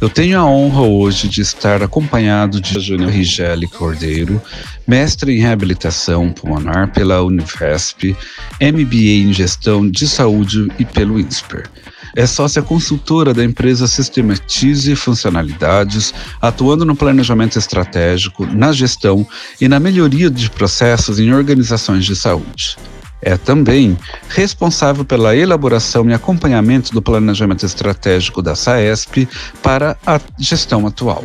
Eu tenho a honra hoje de estar acompanhado de Júnior Rigeli Cordeiro, mestre em reabilitação pulmonar pela Unifesp, MBA em gestão de saúde e pelo INSPER. É sócia consultora da empresa Sistematize Funcionalidades, atuando no planejamento estratégico, na gestão e na melhoria de processos em organizações de saúde. É também responsável pela elaboração e acompanhamento do planejamento estratégico da SAESP para a gestão atual.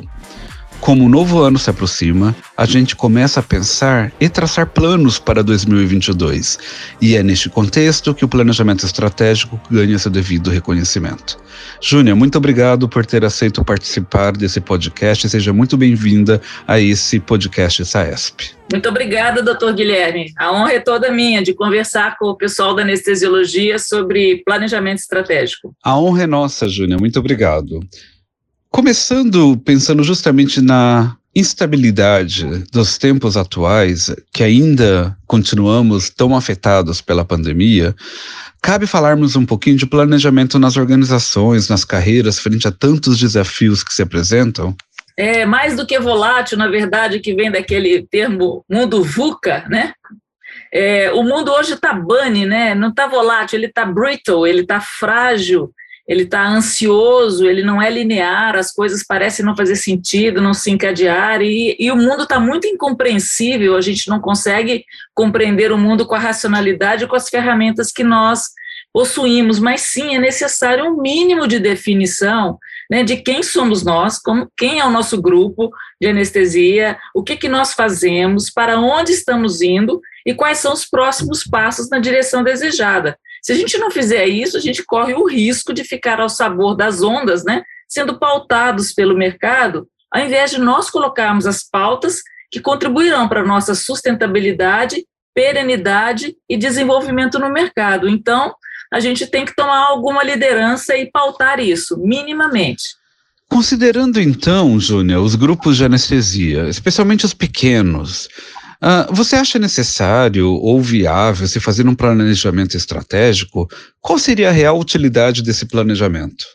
Como o novo ano se aproxima, a gente começa a pensar e traçar planos para 2022. E é neste contexto que o planejamento estratégico ganha seu devido reconhecimento. Júnia, muito obrigado por ter aceito participar desse podcast. Seja muito bem-vinda a esse podcast SAESP. Muito obrigada, doutor Guilherme. A honra é toda minha de conversar com o pessoal da anestesiologia sobre planejamento estratégico. A honra é nossa, Júnia. Muito obrigado. Começando pensando justamente na instabilidade dos tempos atuais, que ainda continuamos tão afetados pela pandemia, cabe falarmos um pouquinho de planejamento nas organizações, nas carreiras, frente a tantos desafios que se apresentam? É mais do que volátil, na verdade, que vem daquele termo mundo VUCA, né? É, o mundo hoje está bunny, né? Não está volátil, ele está brittle, ele está frágil, ele está ansioso, ele não é linear, as coisas parecem não fazer sentido, não se encadear, e, e o mundo está muito incompreensível, a gente não consegue compreender o mundo com a racionalidade, com as ferramentas que nós possuímos, mas sim é necessário um mínimo de definição né, de quem somos nós, como, quem é o nosso grupo de anestesia, o que, que nós fazemos, para onde estamos indo e quais são os próximos passos na direção desejada. Se a gente não fizer isso, a gente corre o risco de ficar ao sabor das ondas, né, sendo pautados pelo mercado, ao invés de nós colocarmos as pautas que contribuirão para a nossa sustentabilidade, perenidade e desenvolvimento no mercado. Então, a gente tem que tomar alguma liderança e pautar isso, minimamente. Considerando então, Júnior, os grupos de anestesia, especialmente os pequenos, Uh, você acha necessário ou viável se fazer um planejamento estratégico? Qual seria a real utilidade desse planejamento?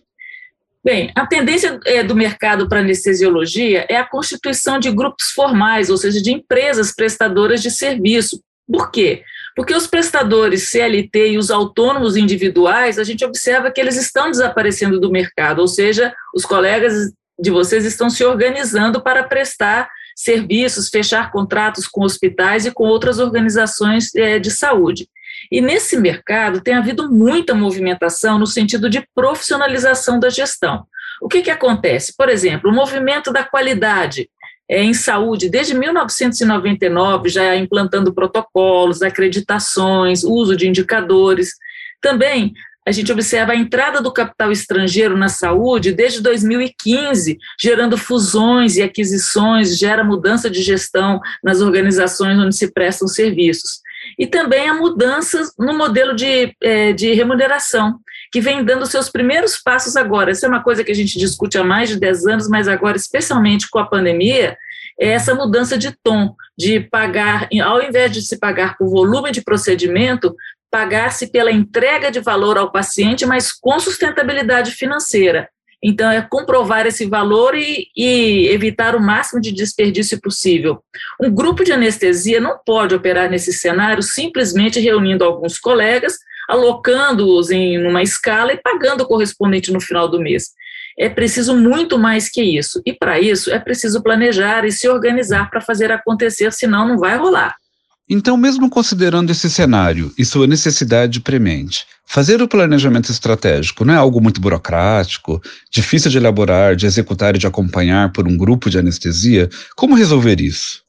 Bem, a tendência é, do mercado para anestesiologia é a constituição de grupos formais, ou seja, de empresas prestadoras de serviço. Por quê? Porque os prestadores CLT e os autônomos individuais, a gente observa que eles estão desaparecendo do mercado, ou seja, os colegas de vocês estão se organizando para prestar serviços, fechar contratos com hospitais e com outras organizações é, de saúde. E nesse mercado tem havido muita movimentação no sentido de profissionalização da gestão. O que, que acontece? Por exemplo, o movimento da qualidade é, em saúde, desde 1999, já implantando protocolos, acreditações, uso de indicadores. Também a gente observa a entrada do capital estrangeiro na saúde desde 2015, gerando fusões e aquisições, gera mudança de gestão nas organizações onde se prestam serviços. E também a mudança no modelo de, é, de remuneração, que vem dando seus primeiros passos agora. Essa é uma coisa que a gente discute há mais de 10 anos, mas agora, especialmente com a pandemia, é essa mudança de tom, de pagar, ao invés de se pagar por volume de procedimento, pagar-se pela entrega de valor ao paciente, mas com sustentabilidade financeira. Então, é comprovar esse valor e, e, evitar o máximo de desperdício possível. Um grupo de anestesia não pode operar nesse cenário simplesmente reunindo alguns colegas, alocando-os em uma escala e pagando o correspondente no final do mês. É preciso muito mais que isso. E, para isso, é preciso planejar e se organizar para fazer acontecer, senão não vai rolar. Então, mesmo considerando esse cenário e sua necessidade premente, fazer o planejamento estratégico não é algo muito burocrático, difícil de elaborar, de executar e de acompanhar por um grupo de anestesia? Como resolver isso?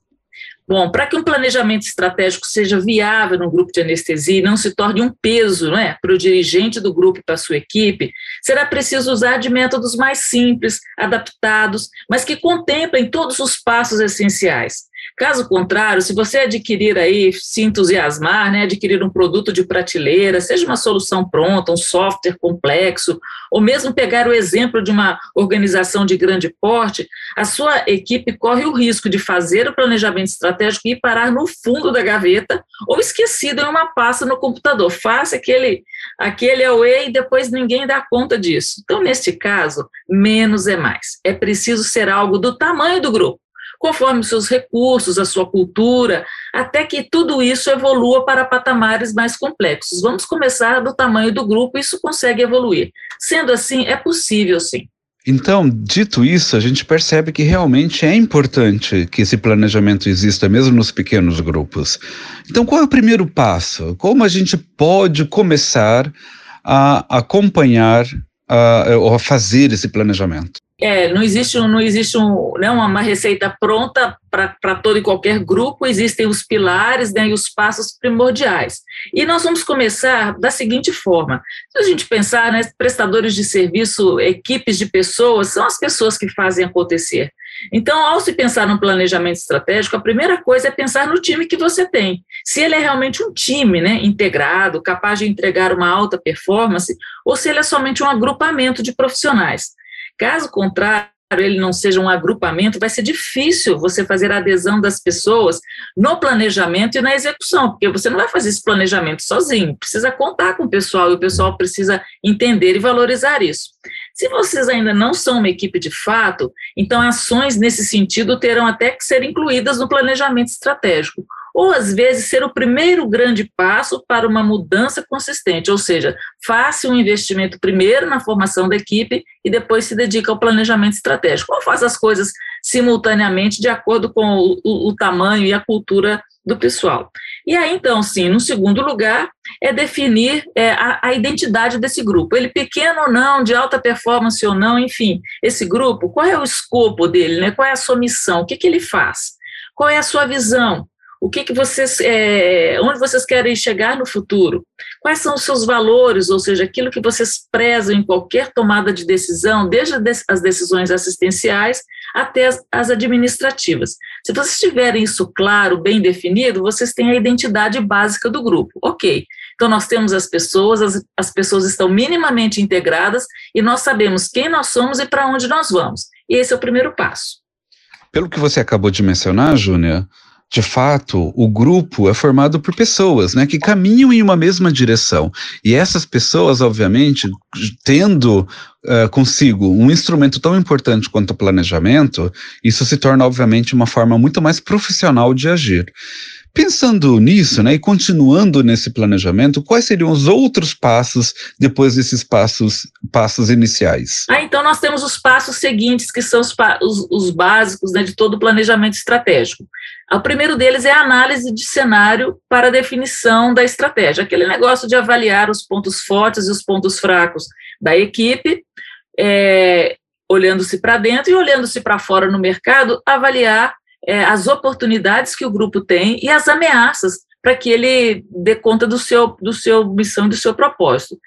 Bom, para que um planejamento estratégico seja viável no grupo de anestesia e não se torne um peso né, para o dirigente do grupo e para a sua equipe, será preciso usar de métodos mais simples, adaptados, mas que contemplem todos os passos essenciais. Caso contrário, se você adquirir aí, se entusiasmar, né, adquirir um produto de prateleira, seja uma solução pronta, um software complexo, ou mesmo pegar o exemplo de uma organização de grande porte, a sua equipe corre o risco de fazer o planejamento estratégico e parar no fundo da gaveta ou esquecido em uma pasta no computador. Faça aquele, aquele away e depois ninguém dá conta disso. Então, neste caso, menos é mais. É preciso ser algo do tamanho do grupo conforme seus recursos, a sua cultura, até que tudo isso evolua para patamares mais complexos. Vamos começar do tamanho do grupo, isso consegue evoluir. Sendo assim, é possível sim. Então, dito isso, a gente percebe que realmente é importante que esse planejamento exista mesmo nos pequenos grupos. Então, qual é o primeiro passo? Como a gente pode começar a acompanhar ou a fazer esse planejamento? É, não existe, não existe um, né, uma receita pronta para todo e qualquer grupo, existem os pilares né, e os passos primordiais. E nós vamos começar da seguinte forma: se a gente pensar, né, prestadores de serviço, equipes de pessoas, são as pessoas que fazem acontecer. Então, ao se pensar num planejamento estratégico, a primeira coisa é pensar no time que você tem. Se ele é realmente um time né, integrado, capaz de entregar uma alta performance, ou se ele é somente um agrupamento de profissionais. Caso contrário, ele não seja um agrupamento, vai ser difícil você fazer a adesão das pessoas no planejamento e na execução, porque você não vai fazer esse planejamento sozinho, precisa contar com o pessoal e o pessoal precisa entender e valorizar isso. Se vocês ainda não são uma equipe de fato, então ações nesse sentido terão até que ser incluídas no planejamento estratégico ou às vezes ser o primeiro grande passo para uma mudança consistente, ou seja, faça um investimento primeiro na formação da equipe e depois se dedica ao planejamento estratégico, ou faz as coisas simultaneamente de acordo com o, o, o tamanho e a cultura do pessoal. E aí, então, sim, no segundo lugar, é definir é, a, a, identidade desse grupo. Ele pequeno ou não, de alta performance ou não, enfim, esse grupo, qual é o escopo dele, né? qual é a sua missão, o que, que ele faz? Qual é a sua visão? O que, que vocês, é, onde vocês querem chegar no futuro? Quais são os seus valores, ou seja, aquilo que vocês prezam em qualquer tomada de decisão, desde as decisões assistenciais até as, as administrativas. Se vocês tiverem isso claro, bem definido, vocês têm a identidade básica do grupo. Ok. Então, nós temos as pessoas, as, as pessoas estão minimamente integradas e nós sabemos quem nós somos e para onde nós vamos. E esse é o primeiro passo. Pelo que você acabou de mencionar, Júnia, de fato, o grupo é formado por pessoas, né, que caminham em uma mesma direção. E essas pessoas, obviamente, tendo uh, consigo um instrumento tão importante quanto o planejamento, isso se torna, obviamente, uma forma muito mais profissional de agir. Pensando nisso, né, e continuando nesse planejamento, quais seriam os outros passos depois desses passos, passos iniciais? Ah, então nós temos os passos seguintes, que são os, os, os básicos né, de todo o planejamento estratégico. O primeiro deles é a análise de cenário para definição da estratégia, aquele negócio de avaliar os pontos fortes e os pontos fracos da equipe, é, olhando-se para dentro e olhando-se para fora no mercado, avaliar é, as oportunidades que o grupo tem e as ameaças para que ele dê conta do seu, do seu missão do seu propósito.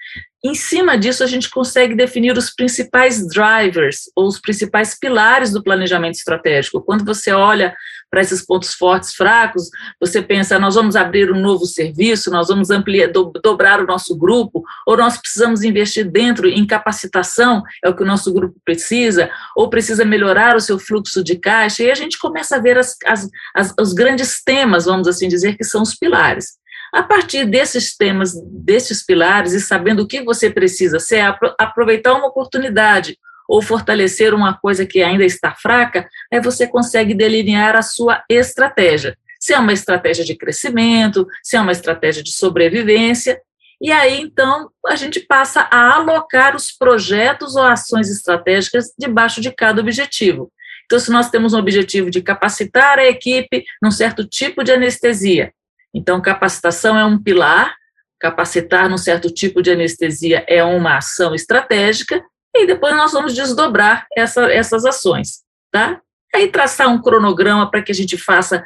Em cima disso, a gente consegue definir os principais drivers, ou os principais pilares do planejamento estratégico. Quando você olha para esses pontos fortes, fracos, você pensa, nós vamos abrir um novo serviço, nós vamos ampliar, do, dobrar o nosso grupo, ou nós precisamos investir dentro em capacitação, é o que o nosso grupo precisa, ou precisa melhorar o seu fluxo de caixa, e a gente começa a ver as, as, as, os grandes temas, vamos assim dizer, que são os pilares. A partir desses temas, desses pilares, e sabendo o que você precisa, se é aproveitar uma oportunidade ou fortalecer uma coisa que ainda está fraca, aí você consegue delinear a sua estratégia. Se é uma estratégia de crescimento, se é uma estratégia de sobrevivência, e aí então a gente passa a alocar os projetos ou ações estratégicas debaixo de cada objetivo. Então, se nós temos um objetivo de capacitar a equipe num certo tipo de anestesia, então, capacitação é um pilar, capacitar num certo tipo de anestesia é uma ação estratégica, e depois nós vamos desdobrar essa, essas ações, tá? Aí traçar um cronograma para que a gente faça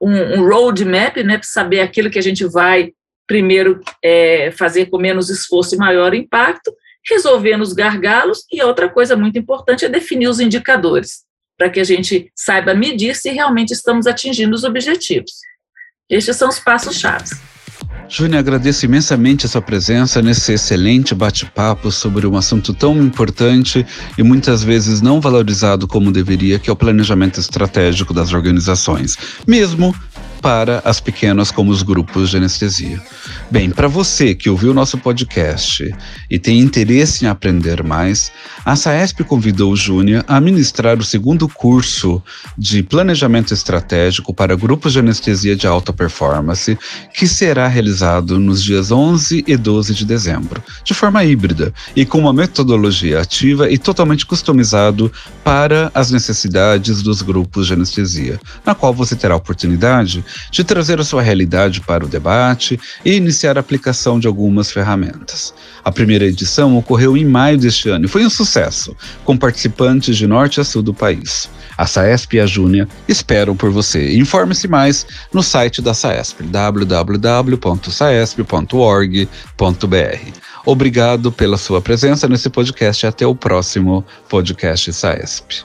um, um roadmap, né, para saber aquilo que a gente vai primeiro é, fazer com menos esforço e maior impacto, resolvendo os gargalos, e outra coisa muito importante é definir os indicadores para que a gente saiba medir se realmente estamos atingindo os objetivos. Estes são os passos-chave. Júnior, agradeço imensamente a sua presença nesse excelente bate-papo sobre um assunto tão importante e muitas vezes não valorizado como deveria, que é o planejamento estratégico das organizações, mesmo para as pequenas como os grupos de anestesia. Bem, para você que ouviu nosso podcast e tem interesse em aprender mais, a SAESP convidou o Júnior a ministrar o segundo curso de planejamento estratégico para grupos de anestesia de alta performance, que será realizado nos dias 11 e 12 de dezembro, de forma híbrida e com uma metodologia ativa e totalmente customizado para as necessidades dos grupos de anestesia, na qual você terá a oportunidade de trazer a sua realidade para o debate e iniciar a aplicação de algumas ferramentas. A primeira edição ocorreu em maio deste ano e foi um sucesso, com participantes de norte a sul do país. A SAESP e a Júnia esperam por você. Informe-se mais no site da SAESP, www.saesp.org.br. Obrigado pela sua presença nesse podcast e até o próximo podcast SAESP.